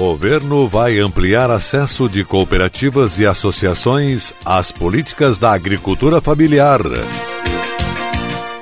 Governo vai ampliar acesso de cooperativas e associações às políticas da agricultura familiar.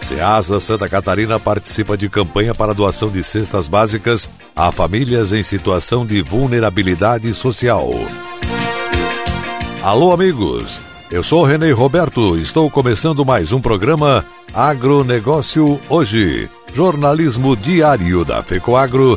Ceasa Santa Catarina participa de campanha para doação de cestas básicas a famílias em situação de vulnerabilidade social. Alô, amigos! Eu sou Renê Roberto, estou começando mais um programa Agronegócio Hoje, jornalismo diário da FECOAGro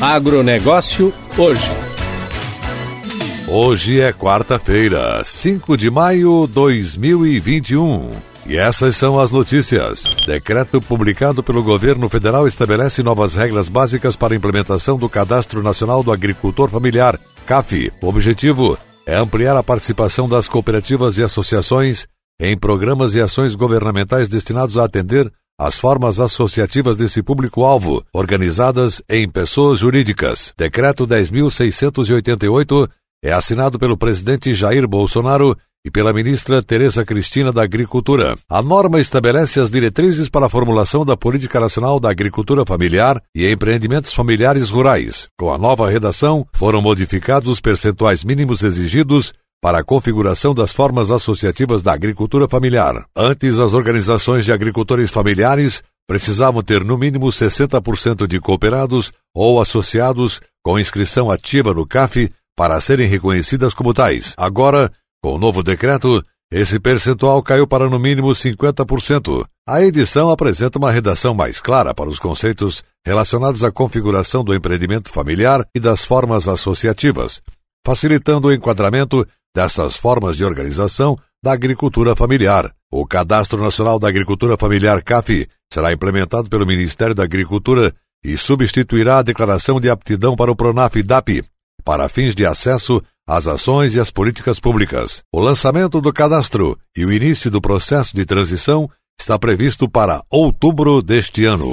Agronegócio hoje. Hoje é quarta-feira, 5 de maio de 2021. E essas são as notícias. Decreto publicado pelo governo federal estabelece novas regras básicas para a implementação do Cadastro Nacional do Agricultor Familiar, CAF. O objetivo é ampliar a participação das cooperativas e associações em programas e ações governamentais destinados a atender as formas associativas desse público-alvo, organizadas em pessoas jurídicas. Decreto 10.688 é assinado pelo presidente Jair Bolsonaro e pela ministra Tereza Cristina da Agricultura. A norma estabelece as diretrizes para a formulação da Política Nacional da Agricultura Familiar e Empreendimentos Familiares Rurais. Com a nova redação, foram modificados os percentuais mínimos exigidos para a configuração das formas associativas da agricultura familiar. Antes, as organizações de agricultores familiares precisavam ter no mínimo 60% de cooperados ou associados com inscrição ativa no CAF para serem reconhecidas como tais. Agora, com o novo decreto, esse percentual caiu para no mínimo 50%. A edição apresenta uma redação mais clara para os conceitos relacionados à configuração do empreendimento familiar e das formas associativas, facilitando o enquadramento dessas formas de organização da agricultura familiar. O Cadastro Nacional da Agricultura Familiar CAF será implementado pelo Ministério da Agricultura e substituirá a declaração de aptidão para o Pronaf DAP, para fins de acesso às ações e às políticas públicas. O lançamento do cadastro e o início do processo de transição está previsto para outubro deste ano.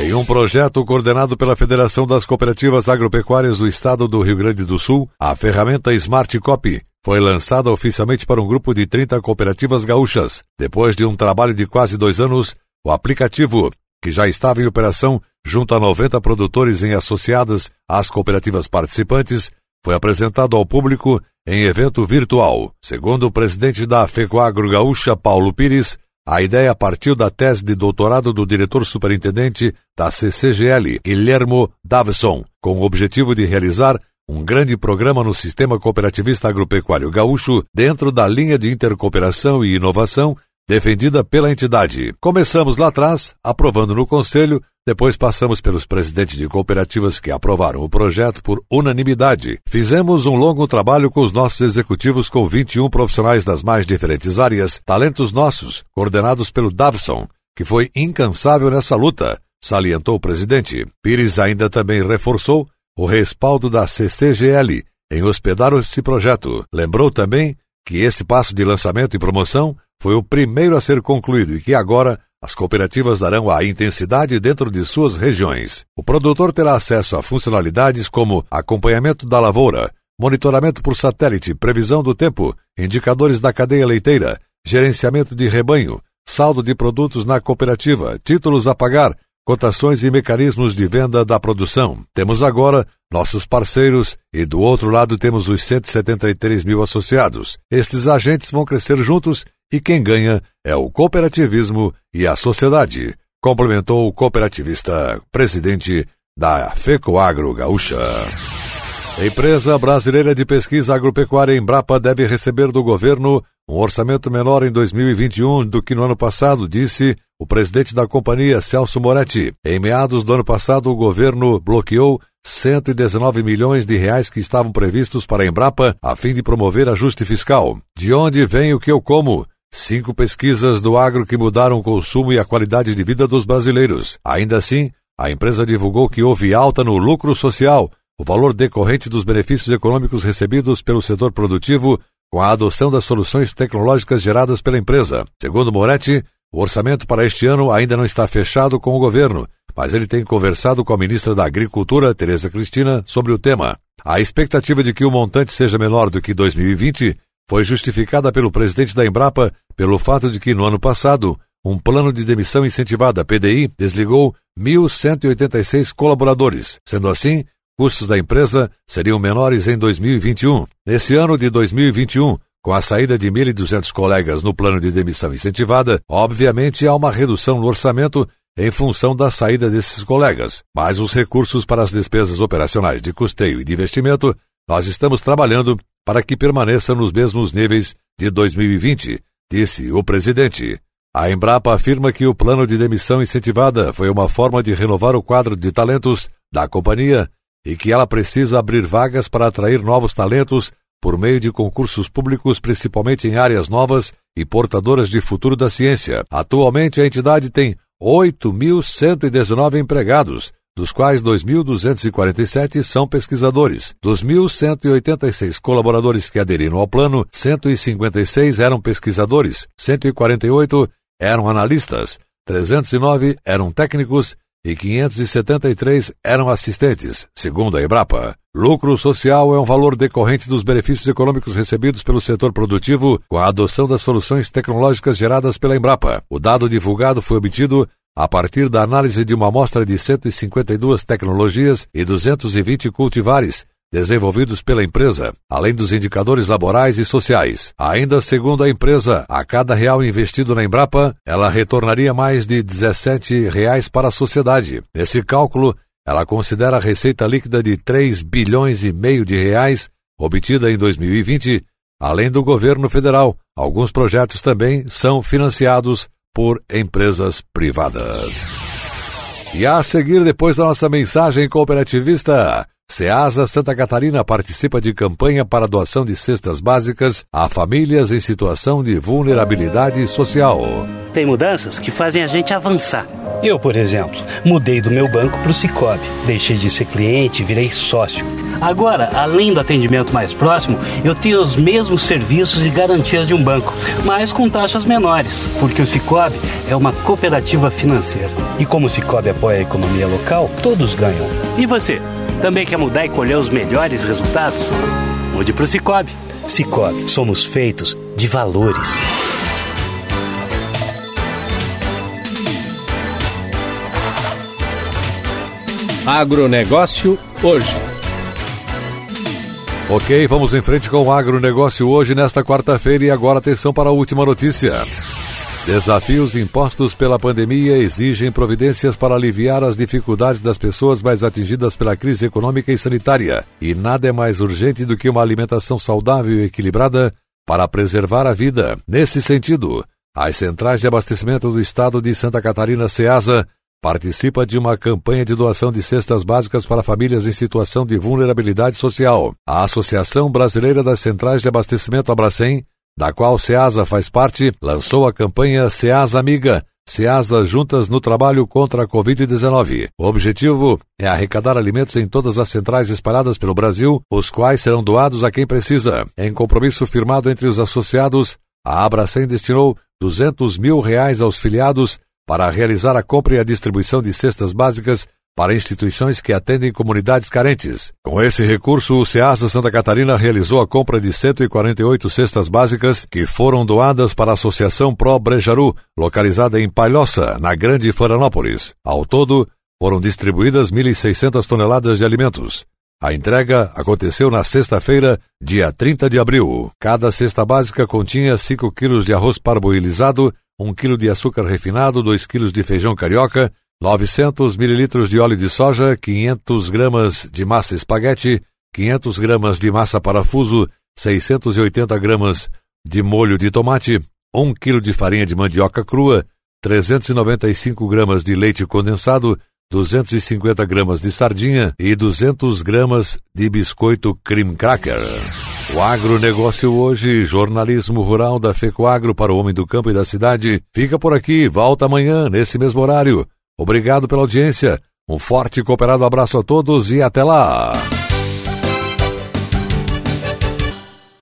Em um projeto coordenado pela Federação das Cooperativas Agropecuárias do Estado do Rio Grande do Sul, a ferramenta Smart Copy foi lançada oficialmente para um grupo de 30 cooperativas gaúchas. Depois de um trabalho de quase dois anos, o aplicativo, que já estava em operação junto a 90 produtores em associadas às cooperativas participantes, foi apresentado ao público em evento virtual. Segundo o presidente da FECOAGro Gaúcha, Paulo Pires, a ideia partiu da tese de doutorado do diretor superintendente da CCGL, Guilhermo Davison, com o objetivo de realizar um grande programa no sistema cooperativista agropecuário gaúcho dentro da linha de intercooperação e inovação defendida pela entidade. Começamos lá atrás, aprovando no Conselho, depois passamos pelos presidentes de cooperativas que aprovaram o projeto por unanimidade. Fizemos um longo trabalho com os nossos executivos com 21 profissionais das mais diferentes áreas, talentos nossos, coordenados pelo Davson, que foi incansável nessa luta, salientou o presidente. Pires ainda também reforçou o respaldo da CCGL em hospedar esse projeto. Lembrou também que esse passo de lançamento e promoção foi o primeiro a ser concluído e que agora as cooperativas darão a intensidade dentro de suas regiões. O produtor terá acesso a funcionalidades como acompanhamento da lavoura, monitoramento por satélite, previsão do tempo, indicadores da cadeia leiteira, gerenciamento de rebanho, saldo de produtos na cooperativa, títulos a pagar, cotações e mecanismos de venda da produção. Temos agora nossos parceiros e do outro lado temos os 173 mil associados. Estes agentes vão crescer juntos e quem ganha é o cooperativismo e a sociedade, complementou o cooperativista, presidente da FECOAGRO Gaúcha. A empresa brasileira de pesquisa agropecuária Embrapa deve receber do governo um orçamento menor em 2021 do que no ano passado, disse o presidente da companhia, Celso Moretti. Em meados do ano passado, o governo bloqueou 119 milhões de reais que estavam previstos para a Embrapa a fim de promover ajuste fiscal. De onde vem o que eu como? Cinco pesquisas do agro que mudaram o consumo e a qualidade de vida dos brasileiros. Ainda assim, a empresa divulgou que houve alta no lucro social, o valor decorrente dos benefícios econômicos recebidos pelo setor produtivo com a adoção das soluções tecnológicas geradas pela empresa. Segundo Moretti, o orçamento para este ano ainda não está fechado com o governo, mas ele tem conversado com a ministra da Agricultura, Tereza Cristina, sobre o tema. A expectativa de que o montante seja menor do que 2020 foi justificada pelo presidente da Embrapa pelo fato de que, no ano passado, um plano de demissão incentivada, PDI, desligou 1.186 colaboradores. Sendo assim, custos da empresa seriam menores em 2021. Nesse ano de 2021, com a saída de 1.200 colegas no plano de demissão incentivada, obviamente há uma redução no orçamento em função da saída desses colegas, mas os recursos para as despesas operacionais de custeio e de investimento, nós estamos trabalhando para que permaneçam nos mesmos níveis de 2020, disse o presidente. A Embrapa afirma que o plano de demissão incentivada foi uma forma de renovar o quadro de talentos da companhia e que ela precisa abrir vagas para atrair novos talentos por meio de concursos públicos, principalmente em áreas novas e portadoras de futuro da ciência. Atualmente, a entidade tem 8.119 empregados, dos quais 2.247 são pesquisadores. Dos 1.186 colaboradores que aderiram ao plano, 156 eram pesquisadores, 148 eram analistas, 309 eram técnicos e 573 eram assistentes, segundo a Embrapa. Lucro social é um valor decorrente dos benefícios econômicos recebidos pelo setor produtivo com a adoção das soluções tecnológicas geradas pela Embrapa. O dado divulgado foi obtido a partir da análise de uma amostra de 152 tecnologias e 220 cultivares desenvolvidos pela empresa, além dos indicadores laborais e sociais. Ainda segundo a empresa, a cada real investido na Embrapa, ela retornaria mais de 17 reais para a sociedade. Nesse cálculo, ela considera a receita líquida de 3 bilhões e meio de reais obtida em 2020, além do governo federal. Alguns projetos também são financiados por empresas privadas. E a seguir, depois da nossa mensagem cooperativista, SEASA Santa Catarina participa de campanha para doação de cestas básicas a famílias em situação de vulnerabilidade social. Tem mudanças que fazem a gente avançar. Eu, por exemplo, mudei do meu banco para o Cicobi. Deixei de ser cliente e virei sócio. Agora, além do atendimento mais próximo, eu tenho os mesmos serviços e garantias de um banco, mas com taxas menores, porque o Cicobi é uma cooperativa financeira. E como o Cicobi apoia a economia local, todos ganham. E você? Também quer mudar e colher os melhores resultados? Mude para o Cicobi. Cicobi, somos feitos de valores. Agronegócio hoje. Ok, vamos em frente com o agronegócio hoje, nesta quarta-feira, e agora atenção para a última notícia. Desafios impostos pela pandemia exigem providências para aliviar as dificuldades das pessoas mais atingidas pela crise econômica e sanitária. E nada é mais urgente do que uma alimentação saudável e equilibrada para preservar a vida. Nesse sentido, as centrais de abastecimento do estado de Santa Catarina, SEASA, participa de uma campanha de doação de cestas básicas para famílias em situação de vulnerabilidade social. A Associação Brasileira das Centrais de Abastecimento Abracem da qual Ceasa faz parte, lançou a campanha Ceasa Amiga, Ceasa Juntas no Trabalho contra a Covid-19. O objetivo é arrecadar alimentos em todas as centrais espalhadas pelo Brasil, os quais serão doados a quem precisa. Em compromisso firmado entre os associados, a Abracem destinou 200 mil reais aos filiados para realizar a compra e a distribuição de cestas básicas para instituições que atendem comunidades carentes. Com esse recurso, o SEASA Santa Catarina realizou a compra de 148 cestas básicas que foram doadas para a Associação Pro Brejaru, localizada em Palhoça, na Grande Florianópolis. Ao todo, foram distribuídas 1.600 toneladas de alimentos. A entrega aconteceu na sexta-feira, dia 30 de abril. Cada cesta básica continha 5 quilos de arroz parboilizado, 1 quilo de açúcar refinado, 2 quilos de feijão carioca, 900 mililitros de óleo de soja, 500 gramas de massa espaguete, 500 gramas de massa parafuso, 680 gramas de molho de tomate, 1 quilo de farinha de mandioca crua, 395 gramas de leite condensado, 250 gramas de sardinha e 200 gramas de biscoito cream cracker. O agronegócio hoje, jornalismo rural da FECOAGro para o homem do campo e da cidade, fica por aqui, volta amanhã, nesse mesmo horário. Obrigado pela audiência, um forte e cooperado abraço a todos e até lá!